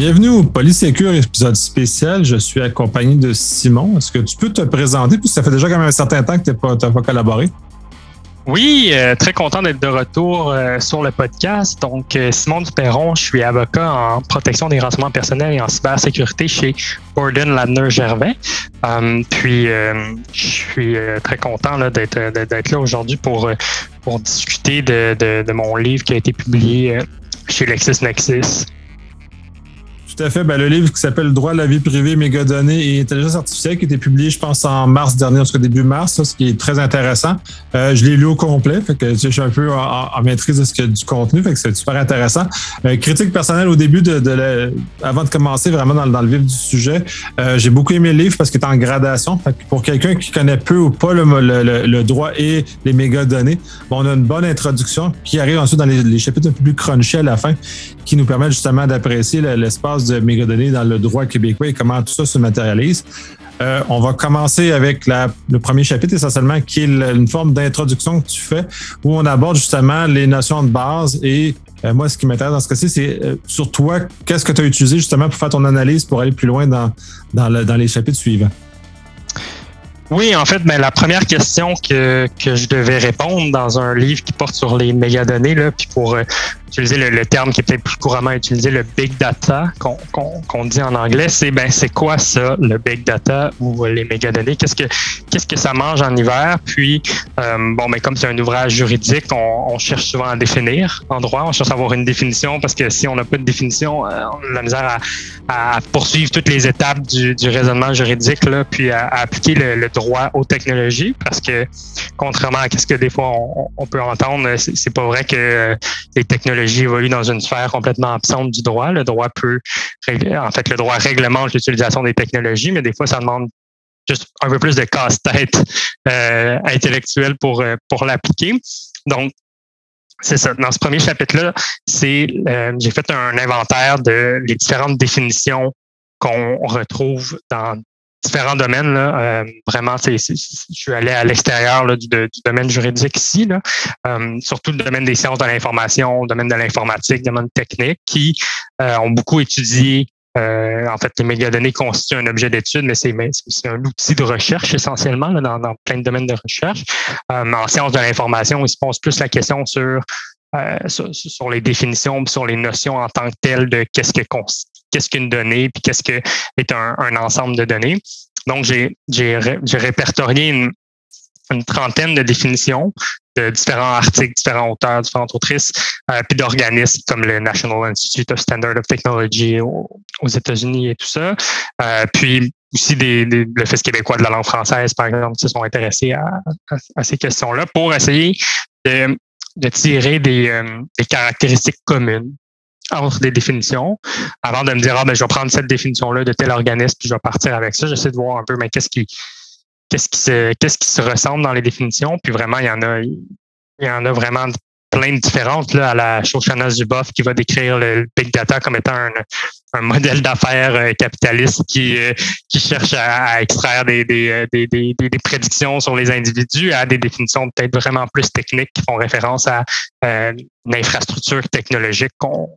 Bienvenue au Polysécure épisode spécial. Je suis accompagné de Simon. Est-ce que tu peux te présenter? Puis ça fait déjà quand même un certain temps que tu n'as pas, collaboré. Oui, euh, très content d'être de retour euh, sur le podcast. Donc, euh, Simon Duperron, je suis avocat en protection des renseignements personnels et en cybersécurité chez Borden Ladner Gervais. puis, je suis très content d'être là aujourd'hui pour, pour discuter de, de, mon livre qui a été publié chez LexisNexis. Fait. Ben, le livre qui s'appelle Droit à la vie privée, mégadonnées et intelligence artificielle, qui a été publié, je pense, en mars dernier, en tout cas début mars, ce qui est très intéressant. Euh, je l'ai lu au complet, fait que je suis un peu en, maîtrise de ce du contenu, c'est super intéressant. Euh, critique personnelle au début, de, de avant de commencer vraiment dans, le vif du sujet, euh, j'ai beaucoup aimé le livre parce qu'il est en gradation. Pour quelqu'un qui connaît peu ou pas le droit et les mégadonnées, bon, on a une bonne introduction qui arrive ensuite dans les, les chapitres un peu plus crunchy à la fin, qui nous permettent justement d'apprécier l'espace de mégadonnées dans le droit québécois et comment tout ça se matérialise. Euh, on va commencer avec le premier chapitre essentiellement qui est une forme d'introduction que tu fais où on aborde justement les notions de base et euh, moi ce qui m'intéresse dans ce cas-ci c'est euh, sur toi qu'est-ce que tu as utilisé justement pour faire ton analyse pour aller plus loin dans, les chapitres suivants? Oui, en fait, ben, la première question que, que je devais répondre dans un livre qui porte sur les mégadonnées, là, puis pour utiliser le, terme qui est peut-être plus couramment utilisé, le big data, qu'on dit en anglais, c'est ben c'est quoi ça, le big data ou les mégadonnées? Qu'est-ce que qu'est-ce que ça mange en hiver? Puis euh, bon, mais ben, comme c'est un ouvrage juridique, on, cherche souvent à définir en droit, on cherche à avoir une définition parce que si on n'a pas de définition, euh, on a la misère à, poursuivre toutes les étapes du, raisonnement juridique, là, puis à, appliquer le, le droit aux technologies parce que contrairement à ce que des fois on, peut entendre, c'est pas vrai que les technologies évoluent dans une sphère complètement absente du droit. Le droit peut, en fait, le droit réglemente l'utilisation des technologies, mais des fois ça demande juste un peu plus de casse-tête euh, intellectuel pour euh, pour l'appliquer. Donc c'est ça. Dans ce premier chapitre-là, c'est euh, j'ai fait un inventaire de les différentes définitions qu'on retrouve dans différents domaines. Là. Euh, vraiment, je suis allé à l'extérieur du, du, domaine juridique ici, là. Euh, surtout le domaine des sciences de l'information, le domaine de l'informatique, le domaine technique, qui euh, ont beaucoup étudié. en fait, les mégadonnées constituent un objet d'étude, mais c'est un outil de recherche essentiellement là, dans, dans, plein de domaines de recherche. en sciences de l'information, il se pose plus la question sur sur, sur, les définitions, sur les notions en tant que telles de qu'est-ce que qu'est-ce qu'une donnée, puis qu'est-ce que est un, ensemble de données. Donc, j'ai répertorié une, trentaine de définitions de différents articles, différents auteurs, différentes autrices, euh, puis d'organismes comme le National Institute of Standard of Technology aux, États-Unis et tout ça. Euh, puis aussi des, des, le Fils québécois de la langue française, par exemple, qui se sont intéressés à, à, à ces questions-là pour essayer de, de tirer des, euh, des caractéristiques communes entre des définitions. Avant de me dire ah ben je vais prendre cette définition là de tel organisme puis je vais partir avec ça j'essaie de voir un peu mais qu'est-ce qui qu'est-ce qui se qu'est-ce qui se ressemble dans les définitions. Puis vraiment il y en a il y en a vraiment plein de différentes là à la Shoshana Zuboff qui va décrire le big data comme étant un, un modèle d'affaires euh, capitaliste qui euh, qui cherche à, extraire des des, euh, des, des, des, prédictions sur les individus à des définitions peut-être vraiment plus techniques qui font référence à une infrastructure technologique qu'on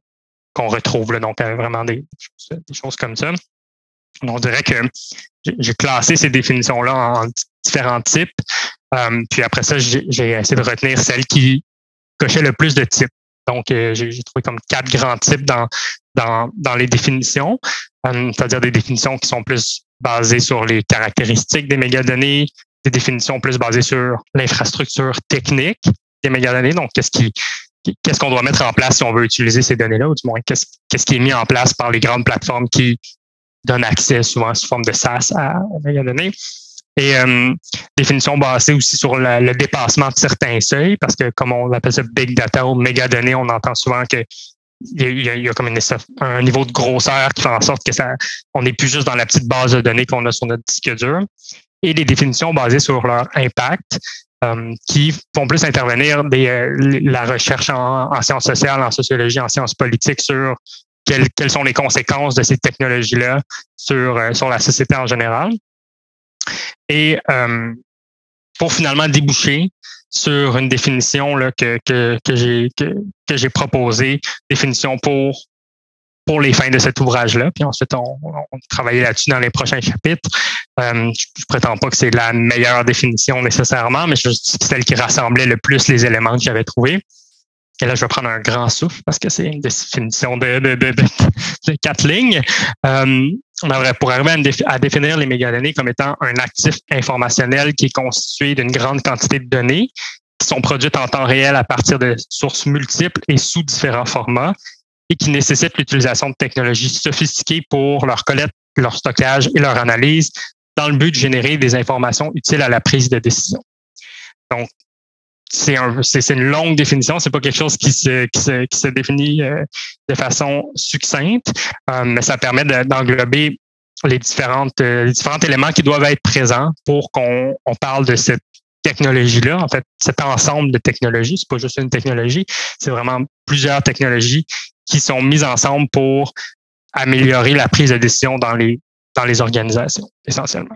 qu'on retrouve. Là, donc, euh, vraiment des, choses comme ça. On dirait que j'ai classé ces définitions-là en différents types. Euh, puis après ça, j'ai essayé de retenir celles qui cochaient le plus de types. Donc, euh, j'ai trouvé comme quatre grands types dans, dans, dans les définitions, c'est-à-dire des définitions qui sont plus basées sur les caractéristiques des mégadonnées, des définitions plus basées sur l'infrastructure technique des mégadonnées, donc qu'est-ce qui qu'est-ce qu'on doit mettre en place si on veut utiliser ces données-là, ou du moins qu'est-ce qui est mis en place par les grandes plateformes qui donnent accès souvent sous forme de SaaS à, à données. Et euh, définition basée aussi sur le dépassement de certains seuils, parce que comme on appelle ça big data ou méga données, on entend souvent que il y, a, comme un niveau de grosseur qui fait en sorte que ça, on n'est plus juste dans la petite base de données qu'on a sur notre disque dur. Et des définitions basées sur leur impact, euh, qui font plus intervenir euh, la recherche en, sciences sociales, en sociologie, en sciences politiques sur quelles, sont les conséquences de ces technologies-là sur, euh, sur la société en général. Et pour finalement déboucher sur une définition que, que, que j'ai que, que j'ai proposée, définition pour pour les fins de cet ouvrage-là. Puis ensuite, on, on travaillait là-dessus dans les prochains chapitres. Euh, je, ne prétends pas que c'est la meilleure définition nécessairement, mais c'est celle qui rassemblait le plus les éléments que j'avais trouvés. Et là, je vais prendre un grand souffle parce que c'est une définition de, de, de, de quatre lignes. Euh, on aurait pour arriver à, définir les mégadonnées comme étant un actif informationnel qui est constitué d'une grande quantité de données qui sont produites en temps réel à partir de sources multiples et sous différents formats qui nécessitent l'utilisation de technologies sophistiquées pour leur collecte, leur stockage et leur analyse dans le but de générer des informations utiles à la prise de décision. Donc, c'est un, c'est, une longue définition, c'est pas quelque chose qui se, définit euh, de façon succincte, euh, mais ça permet d'englober les différentes, euh, différents éléments qui doivent être présents pour qu'on on parle de cette technologie-là, en fait, cet ensemble de technologies, c'est pas juste une technologie, c'est vraiment plusieurs technologies qui sont mises ensemble pour améliorer la prise de décision dans les, dans les organisations, essentiellement.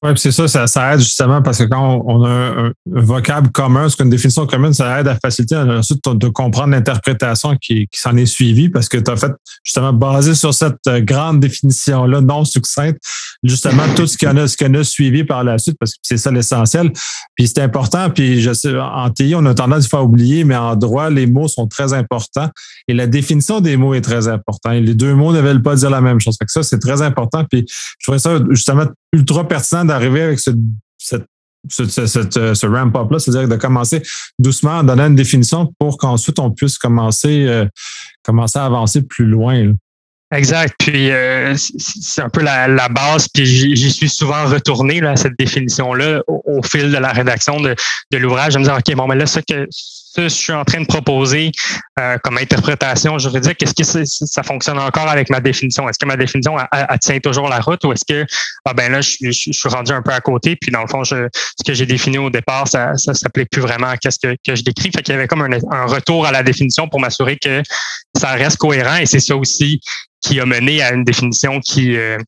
Oui, c'est ça, ça, aide justement parce que quand on, a un, vocable commun, ce qu'une définition commune, ça aide à faciliter ensuite de, comprendre l'interprétation qui, s'en est suivie parce que tu as fait justement basé sur cette euh, grande définition-là non succincte, justement tout ce qu'on a, a suivi par la suite parce que c'est ça l'essentiel. Puis c'est important, puis je sais, en TI, on a tendance à oublier, mais en droit, les mots sont très importants et la définition des mots est très importante. Les deux mots ne veulent pas dire la même chose. Fait que ça, c'est très important. Puis je trouvais ça justement ultra pertinent d'arriver avec ce, cette, ce, ce, ramp-up-là, c'est-à-dire de commencer doucement à donner une définition pour qu'ensuite on puisse commencer, euh, commencer à avancer plus loin. Exact. Puis euh, c'est un peu la, la base. Puis j'y suis souvent retourné là, à cette définition-là au, fil de la rédaction de, de l'ouvrage. Je me disais, OK, bon, mais là, ça que je suis en train de proposer euh, comme interprétation juridique, est-ce que ça fonctionne encore avec ma définition? Est-ce que ma définition tient toujours la route ou est-ce que ah ben là, je, suis rendu un peu à côté, puis dans le fond, ce que j'ai défini au départ, ça ne s'applique plus vraiment à ce que, que je décris. Fait qu'il y avait comme un, retour à la définition pour m'assurer que ça reste cohérent et c'est ça aussi qui a mené à une définition qui euh,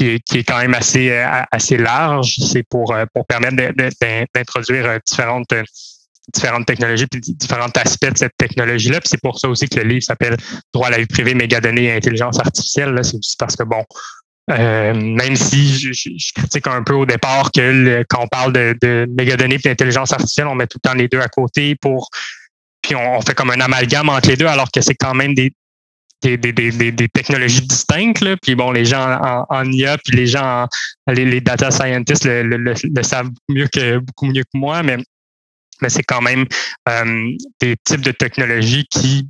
est, qui est quand même assez euh, assez large. C'est pour pour permettre d'introduire différentes différentes technologies puis différents aspects de cette technologie-là. Puis c'est pour ça aussi que le livre s'appelle Droit à la vie privée, mégadonnées et intelligence artificielle. C'est aussi parce que bon, euh, même si je, critique un peu au départ que quand on parle de, mégadonnées et d'intelligence artificielle, on met tout le temps les deux à côté pour puis on, fait comme un amalgame entre les deux, alors que c'est quand même des, des, des, des, technologies distinctes. Là. Puis bon, les gens en, en IA, puis les gens, les, les, data scientists le, le, le, savent mieux que beaucoup mieux que moi, mais mais c'est quand même euh, des types de technologies qui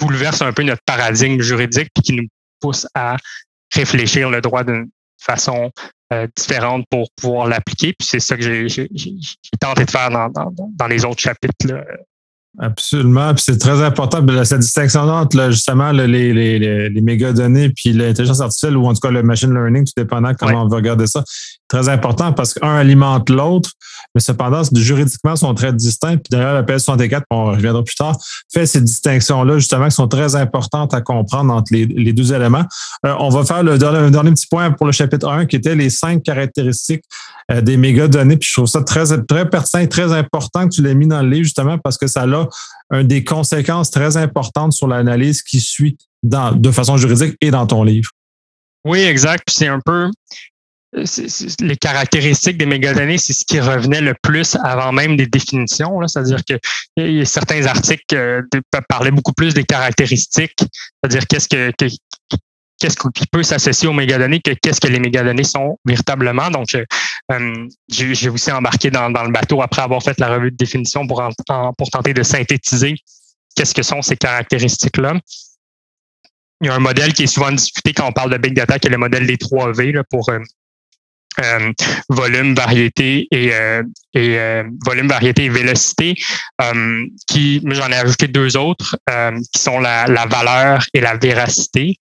bouleversent un peu notre paradigme juridique et qui nous poussent à réfléchir le droit d'une façon euh, différente pour pouvoir l'appliquer. Puis c'est ça que j'ai tenté de faire dans, dans, dans les autres chapitres. Là. Absolument. Puis c'est très important. cette distinction entre justement les, les, les, les mégadonnées puis l'intelligence artificielle ou en tout cas le machine learning, tout dépendant comment on veut regarder ça, très important parce qu'un alimente l'autre, mais cependant, juridiquement, sont très distincts. Puis d'ailleurs, la PS64, on reviendra plus tard, fait ces distinctions-là, justement, qui sont très importantes à comprendre entre les, les deux éléments. Euh, on va faire le dernier, dernier, petit point pour le chapitre 1, qui était les cinq caractéristiques euh, des mégadonnées. Puis je trouve ça très, très pertinent et très important que tu l'aies mis dans le livre, justement, parce que ça a des conséquences très importantes sur l'analyse qui suit de façon juridique et dans ton livre. Oui, exact. C'est un peu les caractéristiques des mégadonnées, c'est ce qui revenait le plus avant même des définitions. C'est-à-dire que y a certains articles euh, parlaient beaucoup plus des caractéristiques, c'est-à-dire qu'est-ce que, qu'est-ce qui peut s'associer aux mégadonnées que qu'est-ce que les mégadonnées sont véritablement. Donc, euh, euh, j'ai aussi embarqué dans, le bateau après avoir fait la revue de définition pour, tenter de synthétiser qu'est-ce que sont ces caractéristiques-là. Il y a un modèle qui est souvent discuté quand on parle de big data, qui est le modèle des 3 V pour euh, volume, variété et, volume, variété et vélocité, qui j'en ai ajouté deux autres, qui sont la, valeur et la véracité.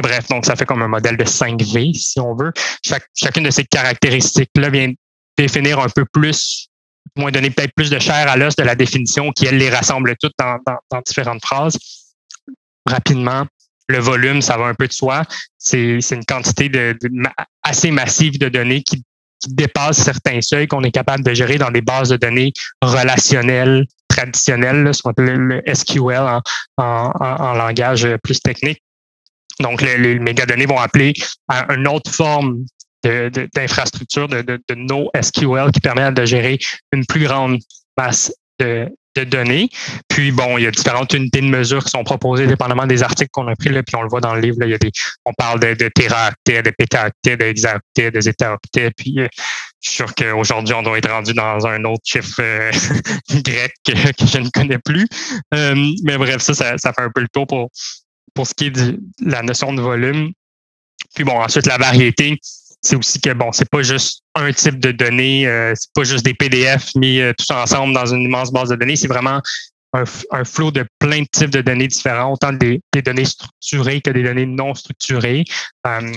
Bref, donc ça fait comme un modèle de 5V, si on veut. Chacune de ces caractéristiques-là vient définir un peu plus, moins donner peut-être plus de chair à l'os de la définition qui, elle, les rassemble toutes dans, différentes phrases. Rapidement, le volume, ça va un peu de soi. C'est une quantité de, assez massive de données qui, qui dépasse certains seuils qu'on est capable de gérer dans des bases de données relationnelles traditionnel, ce qu'on appelle le SQL en, langage plus technique. Donc, les, les mégadonnées vont appeler à une autre forme d'infrastructure de, de, de, NoSQL qui permet de gérer une plus grande masse de, de données. Puis bon, il y a différentes unités de mesure qui sont proposées dépendamment des articles qu'on a pris, là, puis on le voit dans le livre. Là, il y a des, on parle de, de téraoctets, de pétaoctets, d'hexaoctets, de zétaoctets. Puis euh, je suis sûr qu'aujourd'hui, on doit être rendu dans un autre chiffre euh, grec que, je ne connais plus. Euh, mais bref, ça, ça, ça, fait un peu le tour pour, pour ce qui est de la notion de volume. Puis bon, ensuite, la variété c'est aussi que bon, c'est pas juste un type de données, euh, c'est pas juste des PDF mis euh, tous ensemble dans une immense base de données, c'est vraiment un, un flot de plein de types de données différents, autant des, données structurées que des données non structurées. Euh,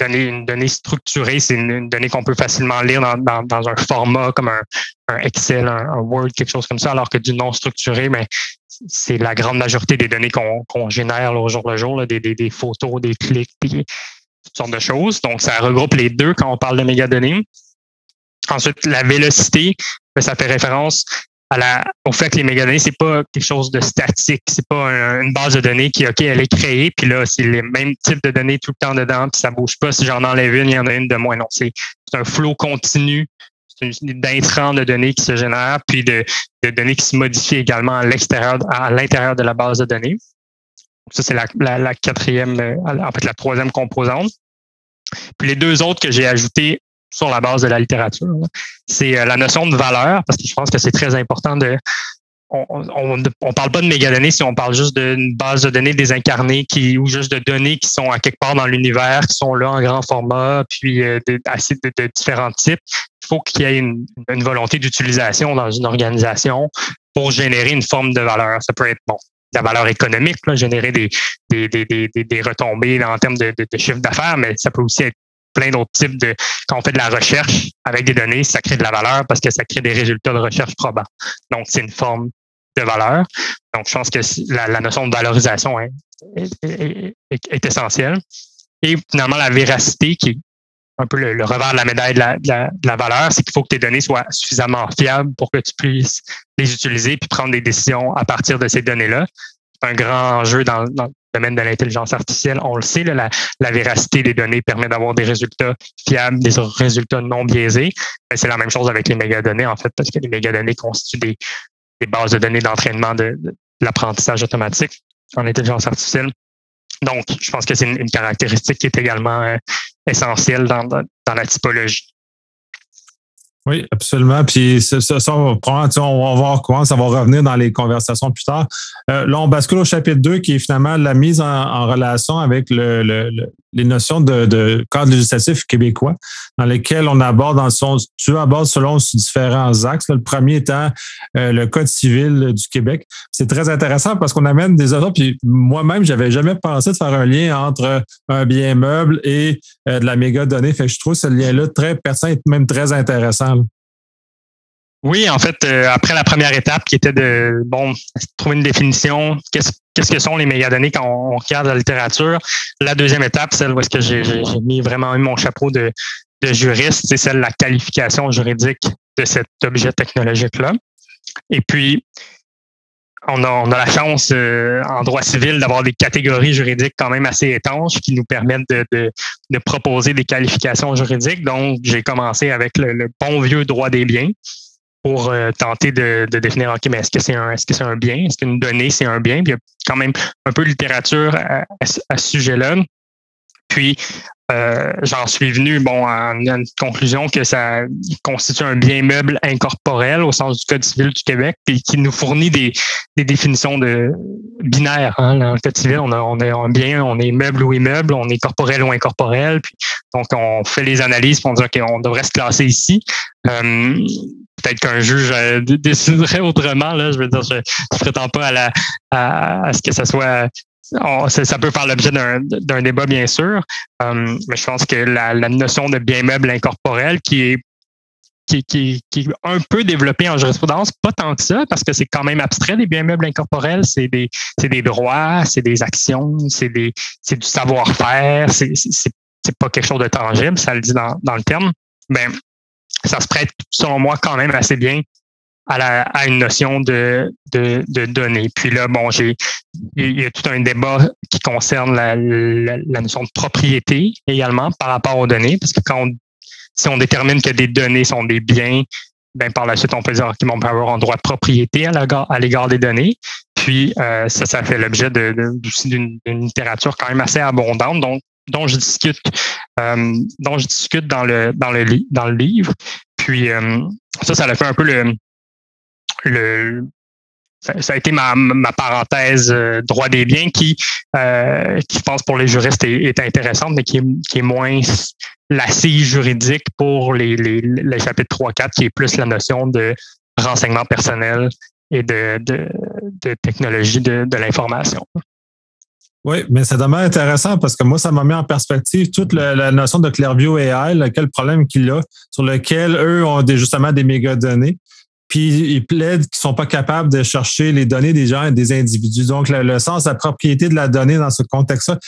une donnée structurée, c'est une, donnée qu'on peut facilement lire dans, dans, un format comme un, un Excel, un, Word, quelque chose comme ça, alors que du non structuré, mais c'est la grande majorité des données qu'on génère au jour le jour, là, des, photos, des clics, des, toutes sortes de choses. Donc, ça regroupe les deux quand on parle de mégadonnées. Ensuite, la vélocité, ben, ça fait référence à la, au fait que les mégadonnées, c'est pas quelque chose de statique. C'est pas une base de données qui, OK, elle est créée, puis là, c'est les mêmes types de données tout le temps dedans, puis ça bouge pas. Si j'en enlève une, il y en a une de moins. Non, c'est un flot continu d'intrants de données qui se génèrent, puis de, de données qui se modifient également à l'extérieur, à l'intérieur de la base de données. Ça, c'est la, quatrième, euh, en fait, la troisième composante. Puis les deux autres que j'ai ajoutées sur la base de la littérature, c'est euh, la notion de valeur, parce que je pense que c'est très important de. On ne parle pas de mégadonnées si on parle juste d'une base de données désincarnées qui, ou juste de données qui sont à quelque part dans l'univers, qui sont là en grand format, puis euh, de, de, différents types. Il faut qu'il y ait une, volonté d'utilisation dans une organisation pour générer une forme de valeur. Ça peut être bon, la valeur économique, générer des, des, des, des, des retombées en termes de, de, de chiffre d'affaires, mais ça peut aussi être plein d'autres types de. Quand on fait de la recherche avec des données, ça crée de la valeur parce que ça crée des résultats de recherche probants. Donc, c'est une forme de valeur. Donc, je pense que la, la notion de valorisation est, est, est, essentielle. Et finalement, la véracité, qui est un peu le, revers de la médaille de la, de la, de la valeur, c'est qu'il faut que tes données soient suffisamment fiables pour que tu puisses les utiliser puis prendre des décisions à partir de ces données-là. C'est un grand enjeu dans, dans le domaine de l'intelligence artificielle. On le sait, là, la, la, véracité des données permet d'avoir des résultats fiables, des résultats non biaisés. C'est la même chose avec les mégadonnées, en fait, parce que les mégadonnées constituent des, des bases de données d'entraînement de, de l'apprentissage automatique en intelligence artificielle. Donc, je pense que c'est une, caractéristique qui est également euh, essentielle dans, dans, la typologie. Oui, absolument. Puis ça, ça, on, va on va voir comment ça va revenir dans les conversations plus tard. Euh, là, on bascule au chapitre 2 qui est finalement la mise en, relation avec le, le, les notions de, de, cadre législatif québécois, dans lesquels on aborde dans son, tu abordes selon différents axes. le premier étant euh, le Code civil du Québec. C'est très intéressant parce qu'on amène des autres. Puis moi-même, j'avais jamais pensé de faire un lien entre un bien meuble et euh, de la méga donnée. Fait que je trouve ce lien-là très pertinent et même très intéressant. Oui, en fait, euh, après la première étape qui était de bon trouver une définition, qu'est-ce que sont les mégadonnées quand on regarde la littérature. La deuxième étape, celle où est-ce que j'ai mis vraiment mon chapeau de, de juriste, c'est celle de la qualification juridique de cet objet technologique-là. Et puis, on a, on a la chance euh, en droit civil d'avoir des catégories juridiques quand même assez étanches qui nous permettent de, de, de proposer des qualifications juridiques. Donc, j'ai commencé avec le, le, bon vieux droit des biens, pour euh, tenter de, de, définir, OK, mais est-ce que c'est un, est-ce que c'est un bien? Est-ce qu'une donnée, c'est un bien? Puis il y a quand même un peu de littérature à, à, ce sujet-là. Puis, euh, j'en suis venu bon, à une conclusion que ça constitue un bien meuble incorporel au sens du Code civil du Québec, puis qui nous fournit des, des définitions de binaires. Hein. Dans le Code civil, on, a, on est un bien, on est meuble ou immeuble, on est corporel ou incorporel. Donc, on fait les analyses pour dire qu'on devrait se classer ici. Euh, peut-être qu'un juge euh, déciderait autrement. Là, je veux dire, je ne prétends pas à, la, à, ce que ça soit ça, peut faire l'objet d'un débat, bien sûr, euh, mais je pense que la, notion de bien meuble incorporel qui est qui, qui, est un peu développée en jurisprudence, pas tant que ça, parce que c'est quand même abstrait des biens meubles incorporels, c'est des, des droits, c'est des actions, c'est du savoir-faire, c'est, pas quelque chose de tangible, ça le dit dans, dans le terme. Ben, ça se prête, selon moi, quand même assez bien à, une notion de, de, données. Puis là, bon, j'ai il y a tout un débat qui concerne la, notion de propriété également par rapport aux données, parce que quand si on détermine que des données sont des biens, ben par la suite, on peut dire qu'ils vont avoir un droit de propriété à l'égard des données. Puis euh, ça, ça fait l'objet de, aussi d'une littérature quand même assez abondante, donc dont je discute, euh, dont je discute dans le dans le dans le livre. Puis euh, ça, ça a fait un peu le le ça, a été ma, ma parenthèse euh, droit des biens qui, euh, qui je pense pour les juristes est, intéressante, mais qui est, qui est moins l'assise juridique pour les, les, les chapitres 3-4, qui est plus la notion de renseignement personnel et de, de, de technologie de, de l'information. Oui, mais c'est demeure intéressant parce que moi, ça m'a mis en perspective toute la, notion de Clearview AI, quel problème qu'il a, sur lequel eux ont des, justement des mégadonnées. Puis ils plaident qu'ils sont pas capables de chercher les données des gens et des individus. Donc, le, le sens la propriété de la donnée dans ce contexte-là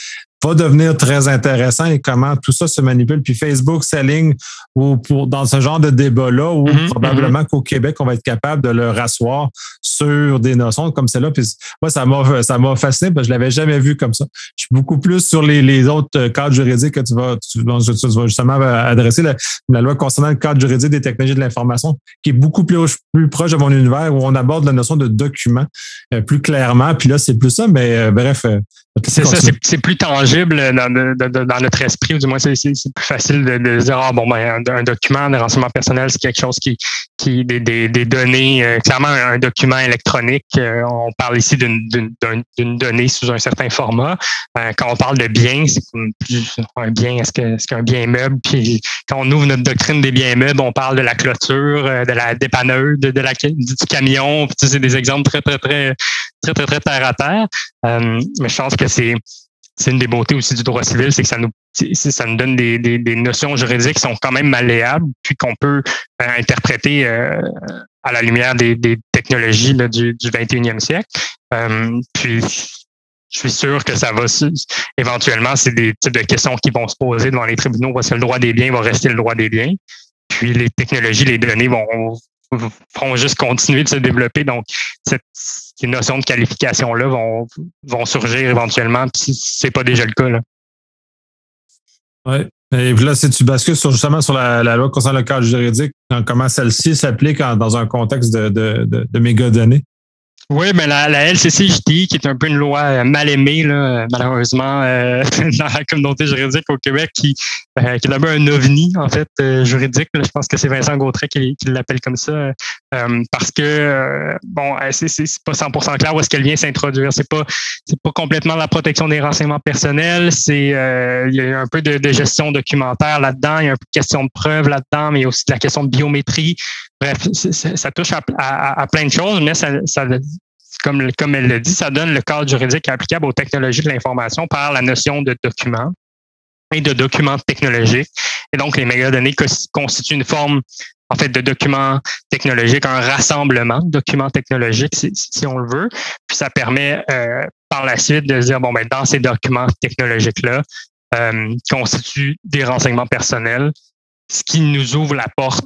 va devenir très intéressant et comment tout ça se manipule. Puis Facebook s'aligne pour, dans ce genre de débat-là où mm-hmm, probablement mm-hmm. qu'au Québec, on va être capable de le rasseoir sur des notions comme celle-là. Puis moi, ça m'a, ça m'a fasciné parce que je l'avais jamais vu comme ça. Je suis beaucoup plus sur les, les autres cadres juridiques que tu vas, tu, vas justement adresser la, la, loi concernant le cadre juridique des technologies de l'information, qui est beaucoup plus, plus proche de mon univers où on aborde la notion de document euh, plus clairement. Puis là, c'est plus ça, mais euh, bref, euh, c'est ça, c'est plus tangible dans, notre esprit, ou du moins c'est plus facile de, dire ah bon ben un, document de renseignement personnel, c'est quelque chose qui qui des, données, euh, clairement un, document électronique. Euh, on parle ici d'une donnée sous un certain format. Euh, quand on parle de biens, c'est plus un bien, est-ce que est-ce qu'un bien meuble? Puis quand on ouvre notre doctrine des biens meubles, on parle de la clôture, de la dépanneuse, de, la du camion. c'est des exemples très très très très très très terre à terre. mais je pense que c'est c'est une des beautés aussi du droit civil, c'est que ça nous ça nous donne des, des, notions juridiques qui sont quand même malléables, puis qu'on peut euh, interpréter euh, à la lumière des, technologies du, du 21e siècle. Euh, puis je suis sûr que ça va éventuellement, c'est des types de questions qui vont se poser devant les tribunaux parce que le droit des biens va rester le droit des biens. Puis les technologies, les données vont, vont juste continuer de se développer. Donc, cette, ces notions de qualification-là vont, surgir éventuellement, si c'est pas déjà le cas. Là. Oui. Et là, si tu bascules sur, justement sur la, loi concernant le cadre juridique, comment celle-ci s'applique dans un contexte de, de, de, de mégadonnées? Oui, mais la, la LCCJD, qui est un peu une loi mal aimée, là, malheureusement, euh, dans la communauté juridique au Québec, qui, euh, qui est d'abord un ovni, en fait, euh, juridique. je pense que c'est Vincent Gautret qui, l'appelle comme ça. Euh, parce que, bon, c'est, c'est pas 100% clair où est-ce qu'elle vient s'introduire. C'est pas, c'est pas complètement la protection des renseignements personnels. C'est, il y a un peu de, de, gestion documentaire là-dedans. Il y a un peu de question de preuve là-dedans, mais il y a aussi de la question de biométrie. Bref, ça touche à, plein de choses, mais ça, comme, comme elle le dit, ça donne le cadre juridique applicable aux technologies de l'information par la notion de document et de documents technologiques. Et donc, les mégadonnées constituent une forme, en fait, de documents technologiques, un rassemblement de documents technologiques, si, on le veut. Puis ça permet euh, par la suite de dire, bon, ben, dans ces documents technologiques-là, euh, constituent des renseignements personnels, ce qui nous ouvre la porte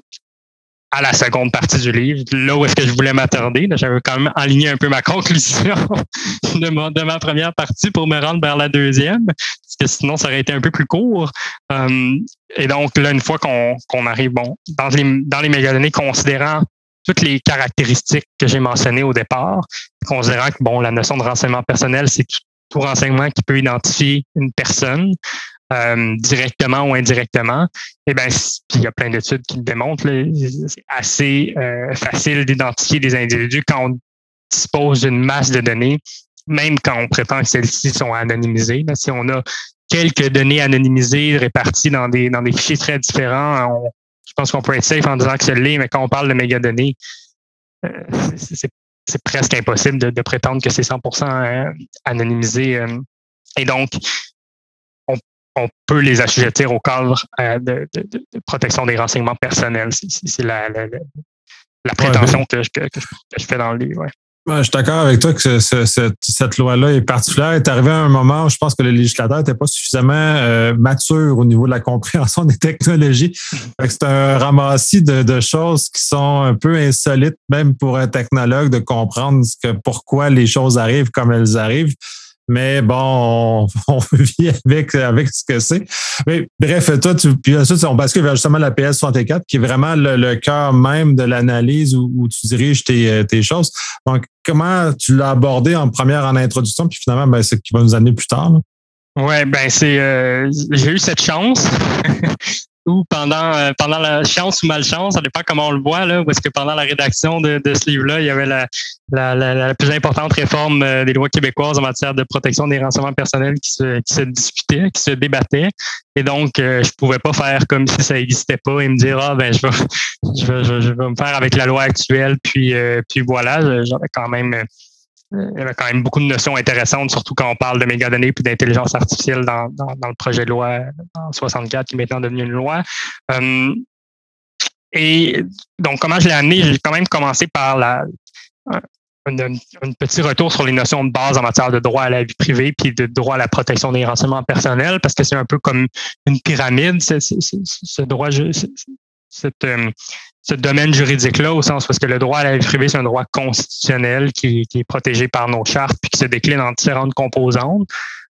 à la seconde partie du livre, là où est-ce que je voulais m'attarder. J'avais quand même aligné un peu ma conclusion de, ma, première partie pour me rendre vers la deuxième, parce que sinon, ça aurait été un peu plus court. Euh, et donc, là, une fois qu'on arrive, bon, dans les, dans les considérant toutes les caractéristiques que j'ai mentionnées au départ, considérant que, bon, la notion de renseignement personnel, c'est tout renseignement qui peut identifier une personne, euh, directement ou indirectement, eh ben, il y a plein d'études qui le démontrent, c'est assez euh, facile d'identifier des individus quand on dispose d'une masse de données, même quand on prétend que celles-ci sont anonymisées. si on a quelques données anonymisées réparties dans des, dans des fichiers très différents, je pense qu'on peut être safe en disant que c'est l'est, mais quand on parle de mégadonnées, euh, c'est presque impossible de, de, prétendre que c'est 100% anonymisé. Et donc, on peut les assujettir au cadre euh, de, protection des renseignements personnels. C'est la, la, prétention que, je, fais dans le livre. je suis d'accord avec toi que cette loi-là est particulière. Elle est arrivée à un moment où je pense que le législateur n'était pas suffisamment euh, mature au niveau de la compréhension des technologies. C'est un ramassis de, choses qui sont un peu insolites, même pour un technologue, de comprendre ce que, pourquoi les choses arrivent comme elles arrivent. Mais bon, on, vit avec, avec ce que c'est. Mais bref, toi, tu, puis ensuite, on bascule vers justement la PS64, qui est vraiment le, cœur même de l'analyse où, tu diriges tes, tes choses. Donc, comment tu l'as abordé en première en introduction, puis finalement, ben, c'est ce qui va nous amener plus tard. Oui, ben c'est euh, j'ai eu cette chance ou pendant euh, pendant la chance ou malchance, ça dépend comment on le voit là, parce que pendant la rédaction de, de ce livre-là, il y avait la, la, la, plus importante réforme euh, des lois québécoises en matière de protection des renseignements personnels qui se, qui se discutait, qui se débattait. Et donc, euh, je pouvais pas faire comme si ça n'existait pas et me dire ah ben je vais, je vais, je vais me faire avec la loi actuelle. Puis puis voilà, j'avais quand même il y avait quand même beaucoup de notions intéressantes, surtout quand on parle de mégadonnées et d'intelligence artificielle dans, dans, le projet de loi en 64 qui est maintenant devenu une loi. Euh, et donc, comment je l'ai amené? J'ai quand même commencé par la, un, petit retour sur les notions de base en matière de droit à la vie privée puis de droit à la protection des renseignements personnels, parce que c'est un peu comme une pyramide, ce, droit, cette, euh, ce domaine juridique-là, au sens parce que le droit à la vie privée, c'est un droit constitutionnel qui, est protégé par nos chartes puis qui se décline en différentes composantes.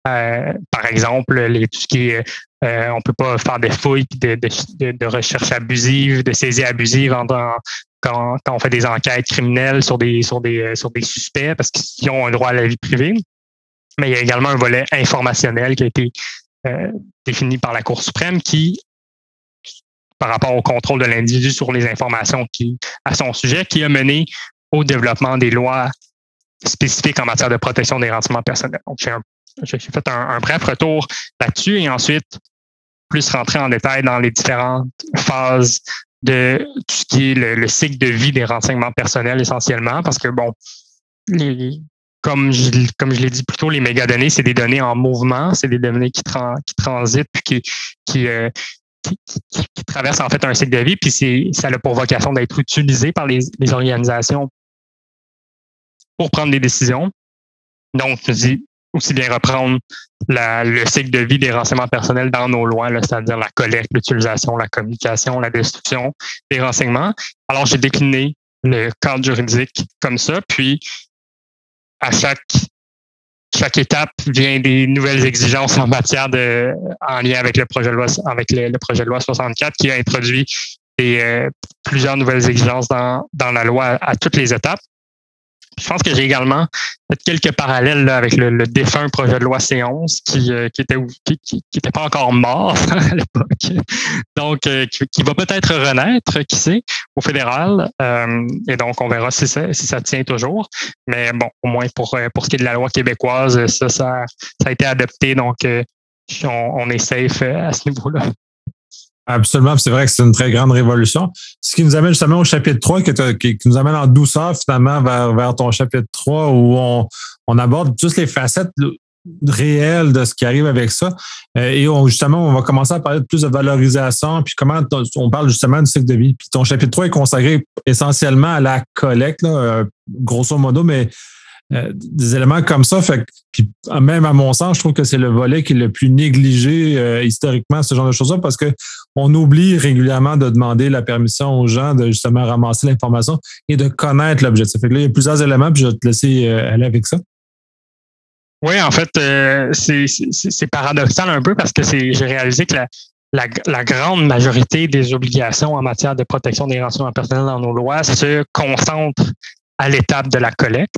Euh, par exemple, les, tout ce qui est euh, on peut pas faire des fouilles, de, de, de, recherche abusive, de saisie abusive en, quand, quand, on fait des enquêtes criminelles sur des sur des sur des suspects parce qu'ils ont un droit à la vie privée. Mais il y a également un volet informationnel qui a été euh, défini par la Cour suprême qui par rapport au contrôle de l'individu sur les informations qui, à son sujet, qui a mené au développement des lois spécifiques en matière de protection des renseignements personnels. Donc, j'ai fait un, bref retour là-dessus et ensuite plus rentrer en détail dans les différentes phases de tout ce qui est le, cycle de vie des renseignements personnels essentiellement, parce que bon, comme je, comme je l'ai dit plus tôt, les mégadonnées, c'est des données en mouvement, c'est des données qui, qui transitent puis qui, qui, euh, qui, traverse en fait un cycle de vie, puis ça a pour vocation d'être utilisé par les, organisations pour prendre des décisions. Donc, je dis aussi bien reprendre le cycle de vie des renseignements personnels dans nos lois, c'est-à-dire la collecte, l'utilisation, la communication, la destruction des renseignements. Alors, j'ai décliné le cadre juridique comme ça, puis à chaque chaque étape vient des nouvelles exigences en matière de, en lien avec le projet de loi, avec le, projet de loi 64 qui a introduit des, euh, plusieurs nouvelles exigences dans, dans la loi à toutes les étapes. Je pense que j'ai également fait quelques parallèles avec le, défunt projet de loi C11 qui, euh, qui était qui, qui, était pas encore mort à l'époque. Donc, euh, qui, va peut-être renaître, qui sait, au fédéral. Euh, et donc, on verra si ça, si ça tient toujours. Mais bon, au moins pour, pour ce qui est de la loi québécoise, ça, ça, ça a été adopté. Donc, on, on est safe à ce niveau-là. Absolument, c'est vrai que c'est une très grande révolution. Ce qui nous amène justement au chapitre 3, qui, nous amène en douceur finalement vers, ton chapitre 3 où on, aborde toutes les facettes réelles de ce qui arrive avec ça. Euh, et on, justement, on va commencer à parler de plus de valorisation, puis comment on parle justement du cycle de vie. Puis ton chapitre 3 est consacré essentiellement à la collecte, euh, grosso modo, mais euh, des éléments comme ça. Fait puis, même à mon sens, je trouve que c'est le volet qui est le plus négligé euh, historiquement, ce genre de choses-là, parce que on oublie régulièrement de demander la permission aux gens de justement ramasser l'information et de connaître l'objectif. Fait là, il y a plusieurs éléments, puis je vais te laisser euh, aller avec ça. Oui, en fait, c'est paradoxal un peu parce que j'ai réalisé que la, la, grande majorité des obligations en matière de protection des renseignements personnels dans nos lois se concentrent à l'étape de la collecte.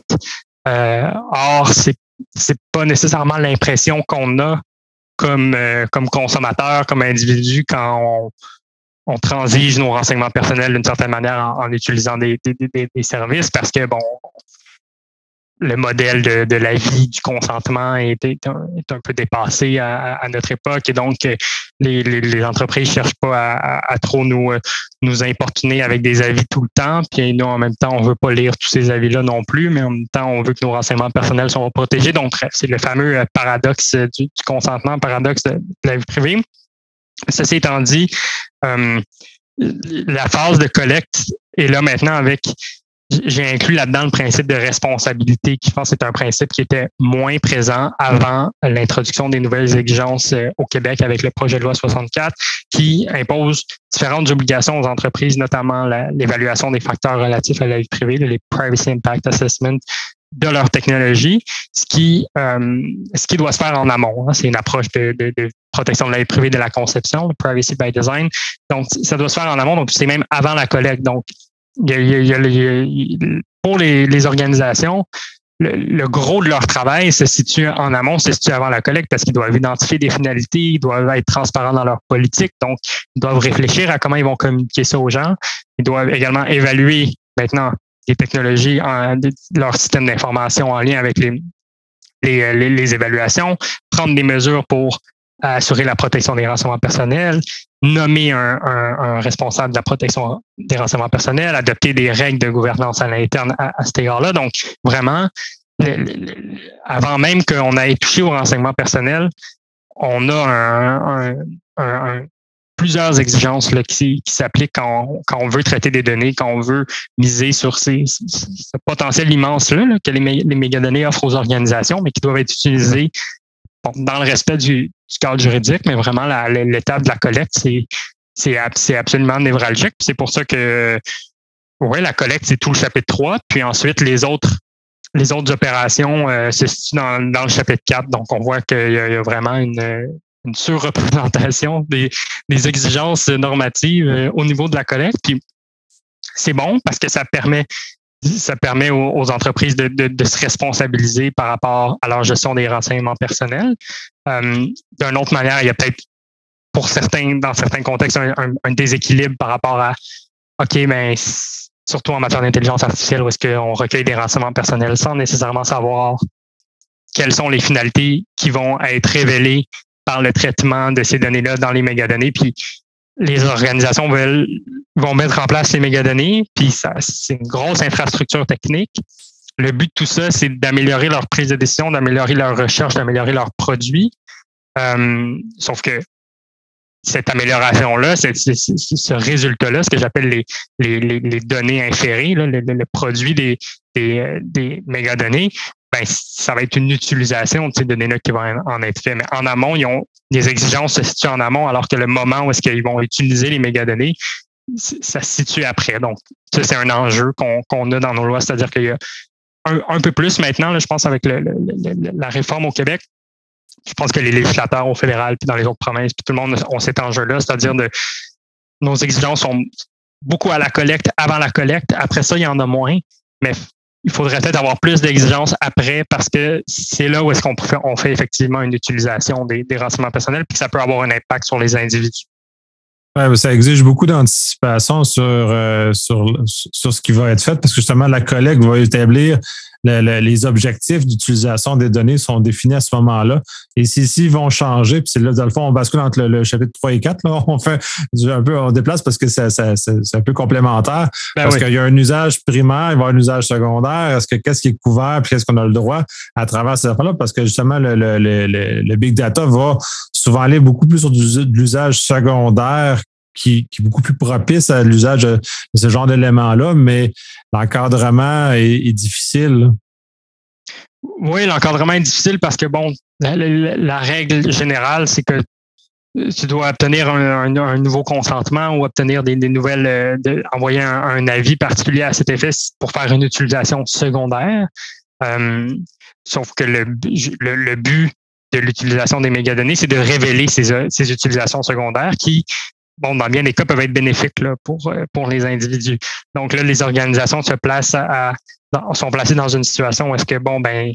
Euh, or, c'est c'est pas nécessairement l'impression qu'on a comme euh, comme consommateur, comme individu quand on, transige nos renseignements personnels d'une certaine manière en, utilisant des, des, des, services parce que bon le modèle de, de, la vie du consentement est, est, un, est un, peu dépassé à, à, notre époque. Et donc les, les, les entreprises cherchent pas à, à, trop nous nous importuner avec des avis tout le temps. Puis nous en même temps on veut pas lire tous ces avis là non plus mais en même temps on veut que nos renseignements personnels soient protégés. Donc c'est le fameux paradoxe du, du, consentement paradoxe de, la vie privée. Ceci étant dit euh, la phase de collecte est là maintenant avec j'ai inclus là-dedans le principe de responsabilité, qui je pense est un principe qui était moins présent avant l'introduction des nouvelles exigences euh, au Québec avec le projet de loi 64, qui impose différentes obligations aux entreprises, notamment l'évaluation des facteurs relatifs à la vie privée, les Privacy Impact Assessment de leur technologie, ce qui, euh, ce qui doit se faire en amont. Hein. C'est une approche de, de, protection de la vie privée de la conception, le privacy by design. Donc, ça doit se faire en amont, donc c'est même avant la collecte. Donc, pour les, organisations, le, gros de leur travail se situe en amont, se situe avant la collecte parce qu'ils doivent identifier des finalités, ils doivent être transparents dans leur politique, donc ils doivent réfléchir à comment ils vont communiquer ça aux gens. Ils doivent également évaluer maintenant les technologies, en, leur système d'information en lien avec les, les, les, évaluations, prendre des mesures pour assurer la protection des renseignements personnels, nommer un, un, responsable de la protection des renseignements personnels, adopter des règles de gouvernance à l'interne à, à, cet égard-là. Donc, vraiment, avant même qu'on ait touché aux renseignements personnels, on a un, un, plusieurs exigences là, qui, qui s'appliquent quand, quand, on veut traiter des données, quand on veut miser sur ces, ce potentiel immense-là que les, les mégadonnées offrent aux organisations, mais qui doivent être utilisées dans le respect du, cadre juridique, mais vraiment l'étape de la collecte, c'est absolument névralgique. C'est pour ça que ouais, la collecte, c'est tout le chapitre 3. Puis ensuite, les autres opérations euh, se situent dans, le chapitre 4. Donc, on voit qu'il y, a vraiment une, surreprésentation des, des exigences normatives euh, au niveau de la collecte. Puis c'est bon parce que ça permet ça permet aux, entreprises de, de, se responsabiliser par rapport à leur gestion des renseignements personnels. Euh, D'une autre manière, il y a peut-être pour certains, dans certains contextes, un, un, déséquilibre par rapport à OK, mais surtout en matière d'intelligence artificielle, où est-ce qu'on recueille des renseignements personnels sans nécessairement savoir quelles sont les finalités qui vont être révélées par le traitement de ces données-là dans les mégadonnées. Puis les organisations veulent vont mettre en place ces mégadonnées, puis c'est une grosse infrastructure technique. Le but de tout ça, c'est d'améliorer leur prise de décision, d'améliorer leur recherche, d'améliorer leurs produits. Euh, sauf que cette amélioration-là, ce résultat-là, ce que j'appelle les, les, les, données inférées, là, le, le, produit des, des, des mégadonnées, ben, ça va être une utilisation de ces données-là qui vont en être fait. Mais en amont, ils ont des exigences se situent en amont, alors que le moment où est-ce qu'ils vont utiliser les mégadonnées, ça se situe après. Donc, ça, c'est un enjeu qu'on a dans nos lois, c'est-à-dire qu'il y a un, peu plus maintenant, là, je pense, avec le, la réforme au Québec, je pense que les législateurs au fédéral puis dans les autres provinces, puis tout le monde ont cet enjeu-là, c'est-à-dire de nos exigences sont beaucoup à la collecte, avant la collecte. Après ça, il y en a moins, mais il faudrait peut-être avoir plus d'exigences après parce que c'est là où est-ce qu'on on fait effectivement une utilisation des, des renseignements personnels, puis ça peut avoir un impact sur les individus. Ouais, ça exige beaucoup d'anticipation sur, euh, sur, sur ce qui va être fait parce que justement, la collecte va établir les objectifs d'utilisation des données sont définis à ce moment-là. Et s'ils vont changer, puis c'est là, dans le fond, on bascule entre le, chapitre 3 et 4, là, on fait un peu, on déplace parce que c'est un peu complémentaire. Ben parce qu'il y a un usage primaire, il va y avoir un usage secondaire. Est-ce que qu'est-ce qui est couvert, puis qu'est-ce qu'on a le droit à travers ces affaires-là? Parce que justement, le, le, le, big data va souvent aller beaucoup plus sur de l'usage secondaire qui, qui, est beaucoup plus propice à l'usage de ce genre d'éléments-là, mais l'encadrement est, difficile. Oui, l'encadrement est difficile parce que, bon, la, règle générale, c'est que tu dois obtenir un, nouveau consentement ou obtenir des, nouvelles, euh, envoyer un, avis particulier à cet effet pour faire une utilisation secondaire. Euh, sauf que le, le, but de l'utilisation des mégadonnées, c'est de révéler ces, ces utilisations secondaires qui bon, dans bien des cas, peuvent être bénéfiques pour, euh, pour les individus. Donc là, les organisations se placent à, sont placées dans une situation où est-ce que, bon, ben,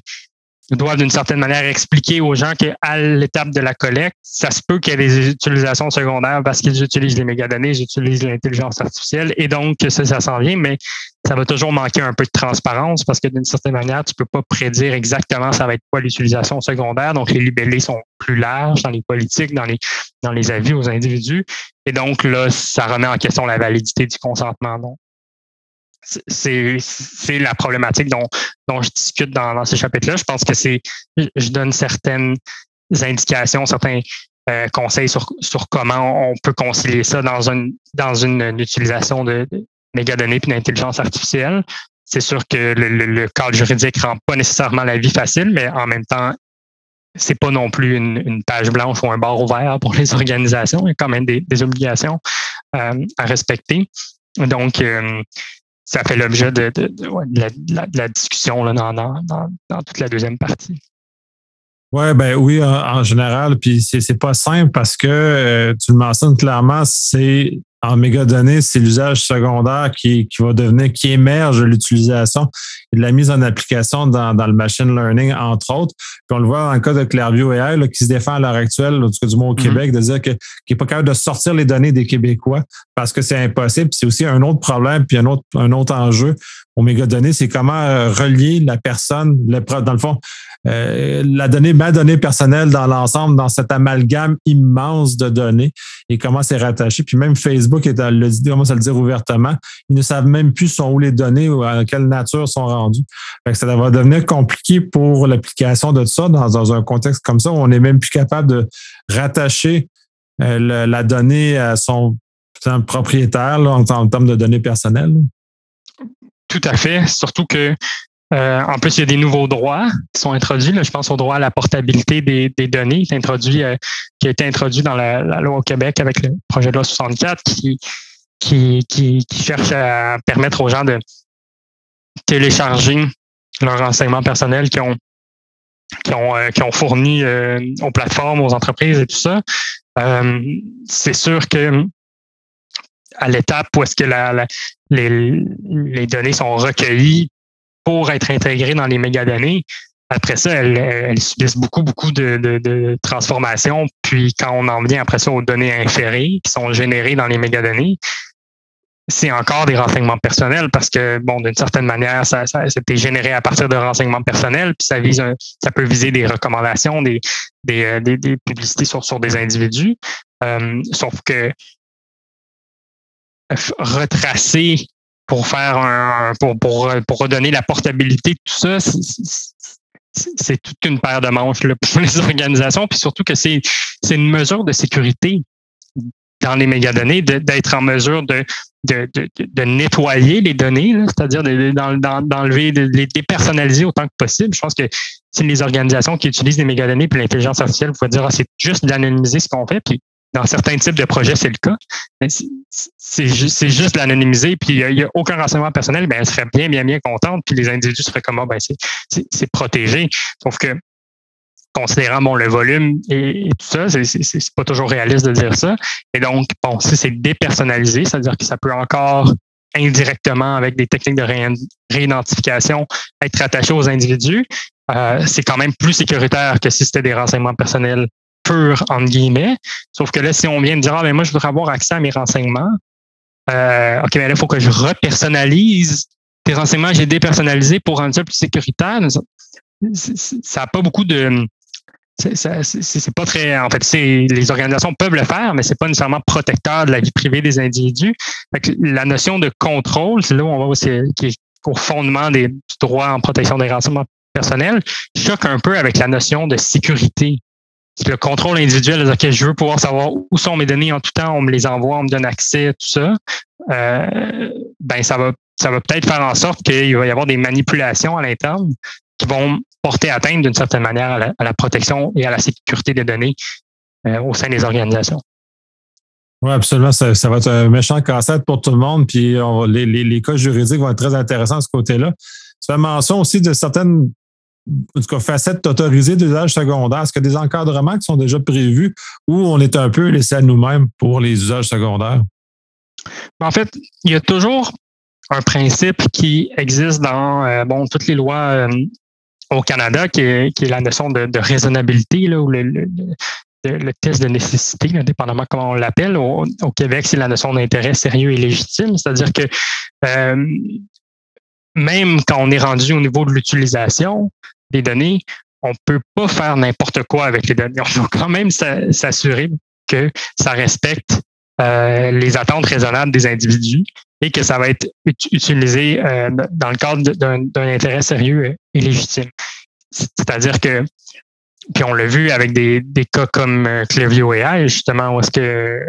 doivent d'une certaine manière expliquer aux gens qu'à l'étape de la collecte, ça se peut qu'il y ait des utilisations secondaires parce qu'ils utilisent les mégadonnées, ils utilisent l'intelligence artificielle et donc ça, ça s'en vient, mais ça va toujours manquer un peu de transparence parce que d'une certaine manière, tu peux pas prédire exactement ça va être quoi l'utilisation secondaire. Donc, les libellés sont plus larges dans les politiques, dans les, dans les avis aux individus. Et donc, là, ça remet en question la validité du consentement. C'est la problématique dont, dont je discute dans, ces chapitres-là. Je pense que c'est, je donne certaines indications, certains euh, conseils sur, sur comment on peut concilier ça dans une, dans une, utilisation de, mégadonnées puis d'intelligence artificielle. c'est sûr que le, cadre juridique rend pas nécessairement la vie facile, mais en même temps, c'est pas non plus une, page blanche ou un bar ouvert pour les organisations. Il y a quand même des, obligations à respecter. Donc, ça fait l'objet de, la, discussion là, dans, toute la deuxième partie. Ouais, ben oui, en, général, puis c'est pas simple parce que euh, tu le mentionnes clairement, c'est en mégadonnées, c'est l'usage secondaire qui, qui va devenir, qui émerge de l'utilisation et de la mise en application dans, dans le machine learning, entre autres. Puis on le voit dans le cas de Clairview AI, là, qui se défend à l'heure actuelle, en tout cas du monde au mm-hmm. Québec, de dire que, qu'il n'est pas capable de sortir les données des Québécois parce que c'est impossible. c'est aussi un autre problème, puis un autre, un autre enjeu aux mégadonnées, c'est comment euh, relier la personne, le, dans le fond, euh, la donnée, ma donnée personnelle dans l'ensemble, dans cet amalgame immense de données et comment c'est rattaché. Puis même Facebook est, le dit, commence à le dire ouvertement, ils ne savent même plus sont où les données ou à quelle nature sont rendues. ça va devenir compliqué pour l'application de ça dans, un contexte comme ça où on n'est même plus capable de rattacher euh, la donnée à son propriétaire en, termes de données personnelles. Tout à fait. Surtout que euh, en plus, il y a des nouveaux droits qui sont introduits. je pense au droit à la portabilité des, données qui, introduit, euh, qui a été introduit dans la, loi au Québec avec le projet de loi 64 qui, cherche à permettre aux gens de télécharger leurs renseignements personnels qui ont, qui euh, fourni aux plateformes, aux entreprises et tout ça. c'est sûr que à l'étape où est-ce que la, les, les données sont recueillies pour être intégrées dans les mégadonnées. Après ça, elles, subissent beaucoup, beaucoup de, transformations. Puis quand on en vient après ça aux données inférées qui sont générées dans les mégadonnées, c'est encore des renseignements personnels parce que, bon, d'une certaine manière, ça, ça c'était généré à partir de renseignements personnels, puis ça vise ça peut viser des recommandations, des, des, euh, des, publicités sur, sur des individus. Euh, sauf que retracer pour faire un pour, pour, pour redonner la portabilité, tout ça, c'est toute une paire de manches là, pour les organisations, puis surtout que c'est une mesure de sécurité dans les mégadonnées, d'être en mesure de, de, de, de, nettoyer les données, c'est-à-dire d'enlever, de, les dépersonnaliser autant que possible. Je pense que si les organisations qui utilisent les mégadonnées puis l'intelligence artificielle vous dire ah, c'est juste d'anonymiser ce qu'on fait, puis dans certains types de projets, c'est le cas. C'est juste, juste l'anonymiser, puis il n'y a, aucun renseignement personnel, ben, elle serait bien, bien, bien contente, puis les individus seraient comme, ben, c'est protégé. Sauf que, considérant bon, le volume et, tout ça, c'est pas toujours réaliste de dire ça. Et donc, bon, si c'est dépersonnalisé, c'est-à-dire que ça peut encore indirectement, avec des techniques de réidentification, être rattaché aux individus, euh, c'est quand même plus sécuritaire que si c'était des renseignements personnels pur, entre guillemets. Sauf que là, si on vient de dire, ah, ben moi, je voudrais avoir accès à mes renseignements, euh, OK, mais là, il faut que je repersonnalise tes renseignements, j'ai dépersonnalisé pour rendre ça plus sécuritaire. Ça n'a pas beaucoup de. C'est pas très. En fait, les organisations peuvent le faire, mais c'est pas nécessairement protecteur de la vie privée des individus. la notion de contrôle, c'est là où on va aussi qui est au fondement des, du droit en protection des renseignements personnels, choque un peu avec la notion de sécurité le contrôle individuel, OK, je veux pouvoir savoir où sont mes données en tout temps, on me les envoie, on me donne accès, tout ça, euh, ben ça va, ça va peut-être faire en sorte qu'il va y avoir des manipulations à l'interne qui vont porter atteinte d'une certaine manière à la, protection et à la sécurité des données euh, au sein des organisations. Oui, absolument. Ça, va être un méchant cassette pour tout le monde. Puis les, les, les, cas juridiques vont être très intéressants à ce côté-là. Tu fais mention aussi de certaines en tout cas, facettes autorisées d'usage secondaire? Est-ce qu'il y a des encadrements qui sont déjà prévus ou on est un peu laissé à nous-mêmes pour les usages secondaires? En fait, il y a toujours un principe qui existe dans euh, bon, toutes les lois euh, au Canada, qui est, la notion de, raisonnabilité, là, ou le, test de nécessité, indépendamment comment on l'appelle. Au, Québec, c'est la notion d'intérêt sérieux et légitime, c'est-à-dire que euh, même quand on est rendu au niveau de l'utilisation des données, on ne peut pas faire n'importe quoi avec les données. On doit quand même s'assurer que ça respecte euh, les attentes raisonnables des individus et que ça va être utilisé euh, dans le cadre d'un intérêt sérieux et légitime. C'est-à-dire que, puis on l'a vu avec des, des cas comme euh, Clearview AI, justement, où est-ce que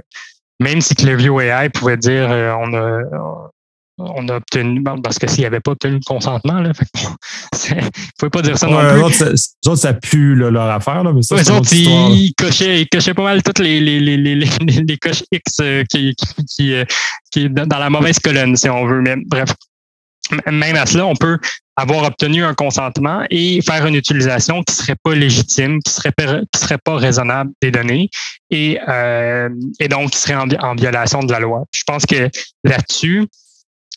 même si Clearview AI pouvait dire on a on a obtenu, parce que s'il avait pas obtenu le consentement, là, fait ne pouvez pas dire ça non plus. Les autres, ça, pue leur affaire, là, mais ça, les autres, ils, cochaient, pas mal toutes les, les, les, les, les coches X euh, qui, qui, qui, euh, qui, dans la mauvaise colonne, si on veut. Mais bref, même à cela, on peut avoir obtenu un consentement et faire une utilisation qui serait pas légitime, qui serait qui serait pas raisonnable des données et, euh, et donc qui serait en, en, violation de la loi. Je pense que là-dessus,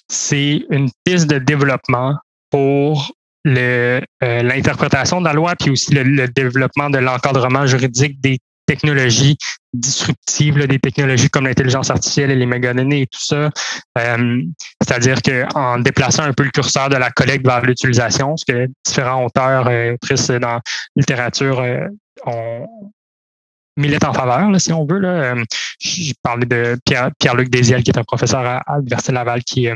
c'est une piste de développement pour euh, l'interprétation de la loi, puis aussi le, développement de l'encadrement juridique des technologies disruptives, des technologies comme l'intelligence artificielle et les mégadonnées et tout ça. Euh, c'est-à-dire qu'en déplaçant un peu le curseur de la collecte vers l'utilisation, ce que différents auteurs et autrices dans la littérature euh, ont, militent en faveur, si on veut. Là. J'ai parlé de Pierre, Pierre-Luc Désiel, qui est un professeur à, à l'Université Laval, qui,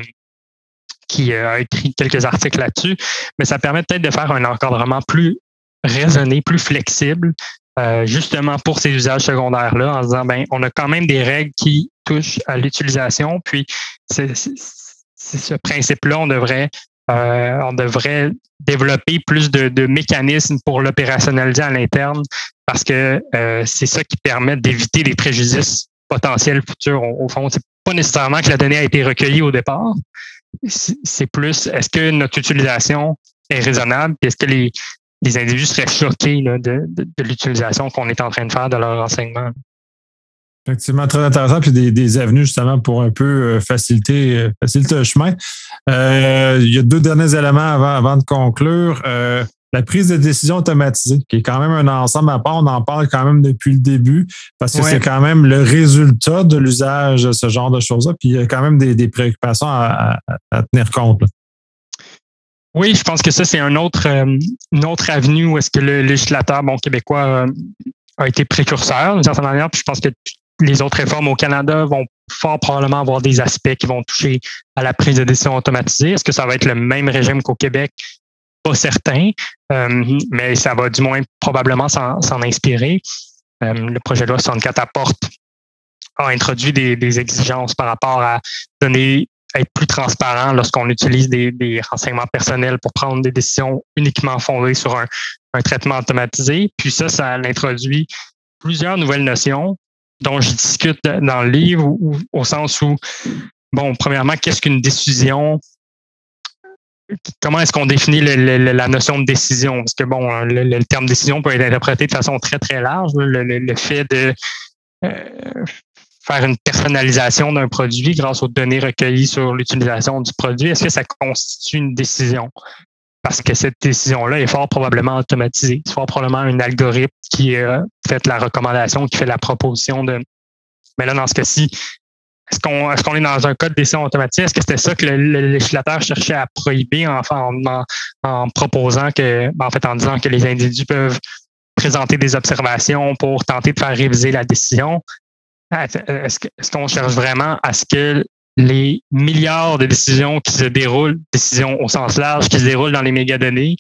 qui euh, a écrit quelques articles là-dessus, mais ça permet peut-être de faire un encadrement plus raisonné, plus flexible, euh, justement pour ces usages secondaires-là, en disant, ben, on a quand même des règles qui touchent à l'utilisation, puis c'est ce principe-là, on devrait euh, on devrait développer plus de, mécanismes pour l'opérationnaliser à l'interne parce que c'est ça qui permet d'éviter les préjudices potentiels futurs. Au, au fond, c'est pas nécessairement que la donnée a été recueillie au départ, c'est plus est-ce que notre utilisation est raisonnable, est-ce que les, individus seraient choqués de, de, l'utilisation qu'on est en train de faire de leur renseignement. Effectivement, très intéressant, puis des, des avenues justement pour un peu euh, faciliter, euh, faciliter le chemin. Euh, il y a deux derniers éléments avant, avant de conclure. La prise de décision automatisée, qui est quand même un ensemble à part, on en parle quand même depuis le début, parce que c'est quand même le résultat de l'usage de ce genre de choses-là, puis il y a quand même des, préoccupations à, tenir compte. Oui, je pense que ça, c'est un autre, euh, une autre avenue où est-ce que le législateur bon, québécois euh, a été précurseur d'une certaine manière, puis je pense que les autres réformes au Canada vont fort probablement avoir des aspects qui vont toucher à la prise de décision automatisée. Est-ce que ça va être le même régime qu'au Québec? Pas certain, euh, mais ça va du moins probablement s'en inspirer. Euh, le projet de loi 64 apporte, a introduit des, exigences par rapport à donner être plus transparent lorsqu'on utilise des, renseignements personnels pour prendre des décisions uniquement fondées sur un, traitement automatisé. Puis ça, ça introduit plusieurs nouvelles notions dont je discute dans le livre, au sens où, bon, premièrement, qu'est-ce qu'une décision comment est-ce qu'on définit la notion de décision? Parce que bon, le, terme décision peut être interprété de façon très, très large. Le, fait de euh, faire une personnalisation d'un produit grâce aux données recueillies sur l'utilisation du produit, est-ce que ça constitue une décision? Parce que cette décision-là est fort probablement automatisée. C'est fort probablement un algorithme qui a fait la recommandation, qui fait la proposition de. Mais là, dans ce cas-ci, est-ce qu'on est, est dans un code décision automatique? Est-ce que c'était ça que le, législateur cherchait à prohiber en, en, en, proposant que, ben, en fait, en disant que les individus peuvent présenter des observations pour tenter de faire réviser la décision? Est-ce qu'on cherche vraiment à ce que les milliards de décisions qui se déroulent, décisions au sens large, qui se déroulent dans les mégadonnées,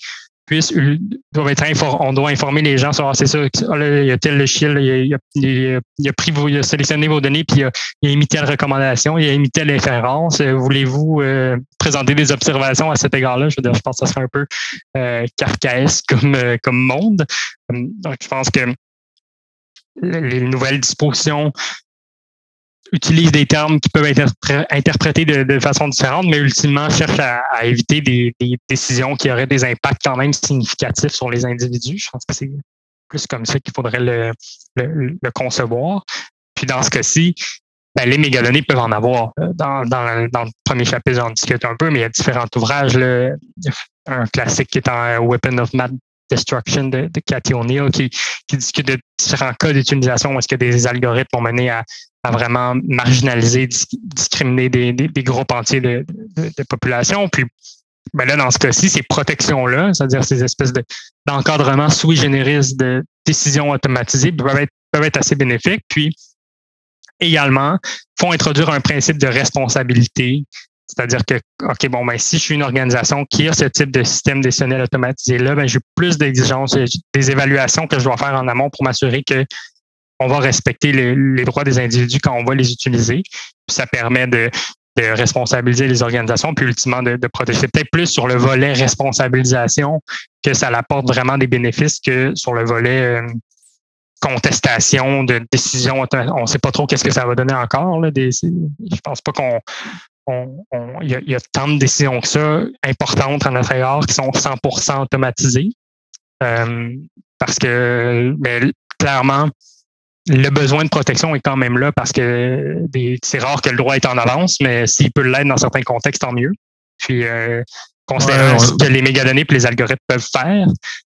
doivent être on doit informer les gens sur ah, c'est ça, ah, il y a tel shield, il, il, a, pris il a sélectionné vos données, puis il a, émis telle recommandation, il a émis telle inférence. Euh, voulez-vous euh, présenter des observations à cet égard-là? Je pense que ça serait un peu euh, comme, euh, comme monde. Donc, je pense que les nouvelles dispositions utilise des termes qui peuvent être interprétés de, façon différente, mais ultimement cherche à, éviter des, décisions qui auraient des impacts quand même significatifs sur les individus. Je pense que c'est plus comme ça qu'il faudrait le, le, concevoir. Puis dans ce cas-ci, ben, les mégadonnées peuvent en avoir. Euh, dans, dans, le premier chapitre, j'en discute un peu, mais il y a différents ouvrages. Un classique qui est en Weapon of Math Destruction de, de Cathy O'Neill qui, discute de différents cas d'utilisation où est-ce que des algorithmes vont mener à, vraiment marginaliser, discriminer des, groupes entiers de, de, population. Puis ben là, dans ce cas-ci, ces protections-là, c'est-à-dire ces espèces d'encadrement sui generis de décisions automatisées, peuvent être, peuvent être assez bénéfiques. Puis également, font introduire un principe de responsabilité. C'est-à-dire que, OK, bon, ben, si je suis une organisation qui a ce type de système décisionnel automatisé-là, ben, j'ai plus d'exigences, des évaluations que je dois faire en amont pour m'assurer que on va respecter les, droits des individus quand on va les utiliser. ça permet de responsabiliser les organisations, puis ultimement de, de protéger. Peut-être plus sur le volet responsabilisation que ça apporte vraiment des bénéfices que sur le volet euh, contestation de décision. On ne sait pas trop qu'est-ce que ça va donner encore. Là, des, je pense pas qu'on il y, a, tant de décisions que ça importantes en notre égard qui sont 100% automatisées. Euh, parce que ben, clairement, le besoin de protection est quand même là parce que c'est rare que le droit est en avance, mais s'il peut l'être dans certains contextes, tant mieux. Puis, euh, considérant ce que les mégadonnées et les algorithmes peuvent faire,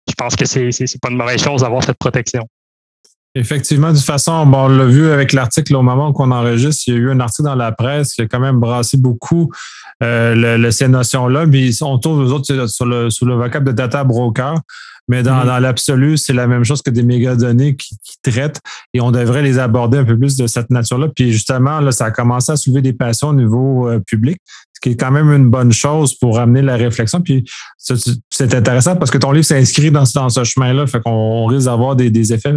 je pense que c'est pas une mauvaise chose d'avoir cette protection. Effectivement, de toute façon, on l'a vu avec l'article au moment qu'on enregistre, il y a eu un article dans la presse qui a quand même brassé beaucoup euh, ces notions-là, mais on tourne aux autres sur le, sur le vocable de data broker. Mais dans, mm-hmm. l'absolu, c'est la même chose que des mégadonnées qui, qui traitent et on devrait les aborder un peu plus de cette nature-là. Puis justement, là, ça a commencé à soulever des passions au niveau euh, public qui est quand même une bonne chose pour amener la réflexion. Puis c'est intéressant parce que ton livre s'inscrit dans, dans ce chemin-là, fait qu'on risque d'avoir des, effets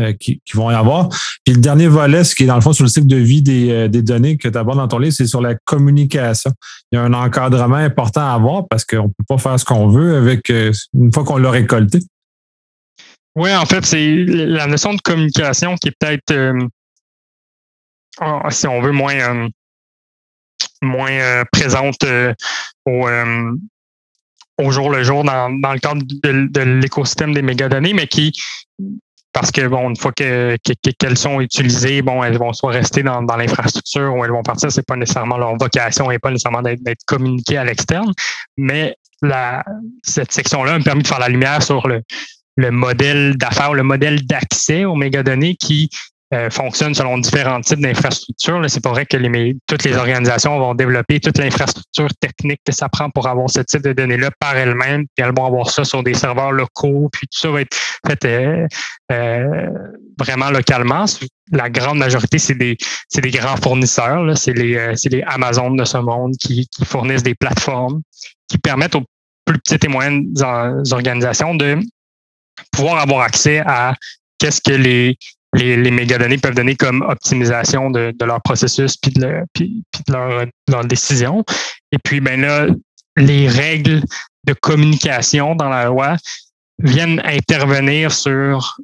euh, qui, vont y avoir. Puis le dernier volet, ce qui est dans le fond sur le cycle de vie des, euh, des données que tu abordes dans ton livre, c'est sur la communication. Il y a un encadrement important à avoir parce qu'on ne peut pas faire ce qu'on veut avec euh, une fois qu'on l'a récolté. Oui, en fait, c'est la notion de communication qui est peut-être, si on veut, moins moins euh, présente euh, au, euh, au jour le jour dans, dans le cadre de, l'écosystème des mégadonnées, mais qui parce que bon, une fois que, qu'elles sont utilisées, bon, elles vont soit rester dans, dans l'infrastructure ou elles vont partir. C'est pas nécessairement leur vocation et pas nécessairement d'être, communiquées à l'externe. Mais cette section-là me permet de faire la lumière sur le, le modèle d'affaires, le modèle d'accès aux mégadonnées qui euh, fonctionne selon différents types d'infrastructures. C'est pas vrai que les, toutes les organisations vont développer toute l'infrastructure technique que ça prend pour avoir ce type de données-là par elles-mêmes, puis elles vont avoir ça sur des serveurs locaux, puis tout ça va être fait euh, euh, vraiment localement. La grande majorité, c'est des, des grands fournisseurs. C'est les, les Amazon de ce monde qui, qui fournissent des plateformes qui permettent aux plus petites et moyennes organisations de pouvoir avoir accès à qu'est-ce que les les, les mégadonnées peuvent donner comme optimisation de, de leur processus puis de, de leur, leur, décision. Et puis, ben là, les règles de communication dans la loi viennent intervenir sur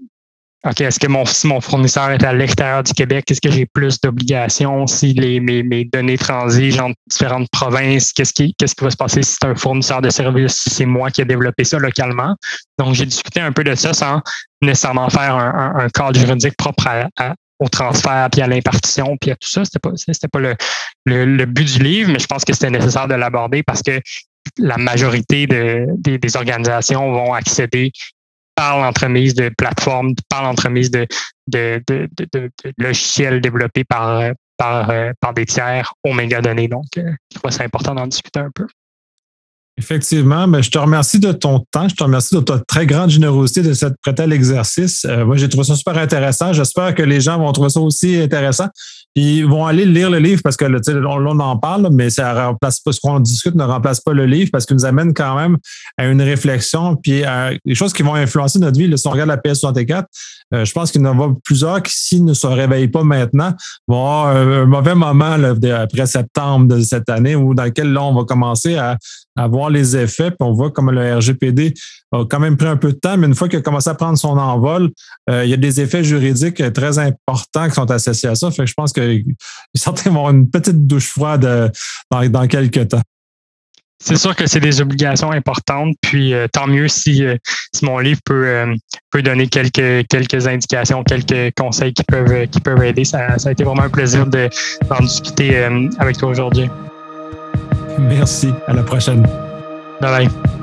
OK, est-ce que mon, si mon fournisseur est à l'extérieur du Québec, est-ce que j'ai plus d'obligations? Si les, mes, mes données transigent entre différentes provinces? Qu'est-ce qui, qu'est-ce qui va se passer si c'est un fournisseur de services, si c'est moi qui ai développé ça localement? Donc, j'ai discuté un peu de ça sans nécessairement faire un, un, cadre juridique propre à, au transfert, puis à l'impartition, puis à tout ça. C'était pas, c'était pas le, le, but du livre, mais je pense que c'était nécessaire de l'aborder parce que la majorité de, des, des, organisations vont accéder par l'entremise de plateformes, par l'entremise de, de, de, de, logiciels développés par, par, par des tiers aux mégadonnées. Donc, euh, je crois que c'est important d'en discuter un peu. Effectivement, mais je te remercie de ton temps, je te remercie de ta très grande générosité de cette prêter à l'exercice. Euh, moi, j'ai trouvé ça super intéressant. J'espère que les gens vont trouver ça aussi intéressant. Ils vont aller lire le livre parce que là, on, on en parle, mais ça remplace pas ce qu'on discute ne remplace pas le livre parce qu'il nous amène quand même à une réflexion puis à des choses qui vont influencer notre vie. Là, si on regarde la PS64, euh, je pense qu'il y en a plusieurs qui, s'ils ne se réveillent pas maintenant, vont avoir un, mauvais moment là, après septembre de cette année où dans lequel là, on va commencer à, à voir les effets. Puis on voit comme le RGPD a quand même pris un peu de temps, mais une fois qu'il a commencé à prendre son envol, euh, il y a des effets juridiques très importants qui sont associés à ça. Fait que je pense que certains vont avoir une petite douche froide euh, dans, dans quelques temps. C'est sûr que c'est des obligations importantes, puis euh, tant mieux si, si mon livre peut, peut donner quelques, quelques indications, quelques conseils qui peuvent, qui peuvent aider. Ça, ça a été vraiment un plaisir d'en discuter avec toi aujourd'hui. Merci. À la prochaine. Bye bye.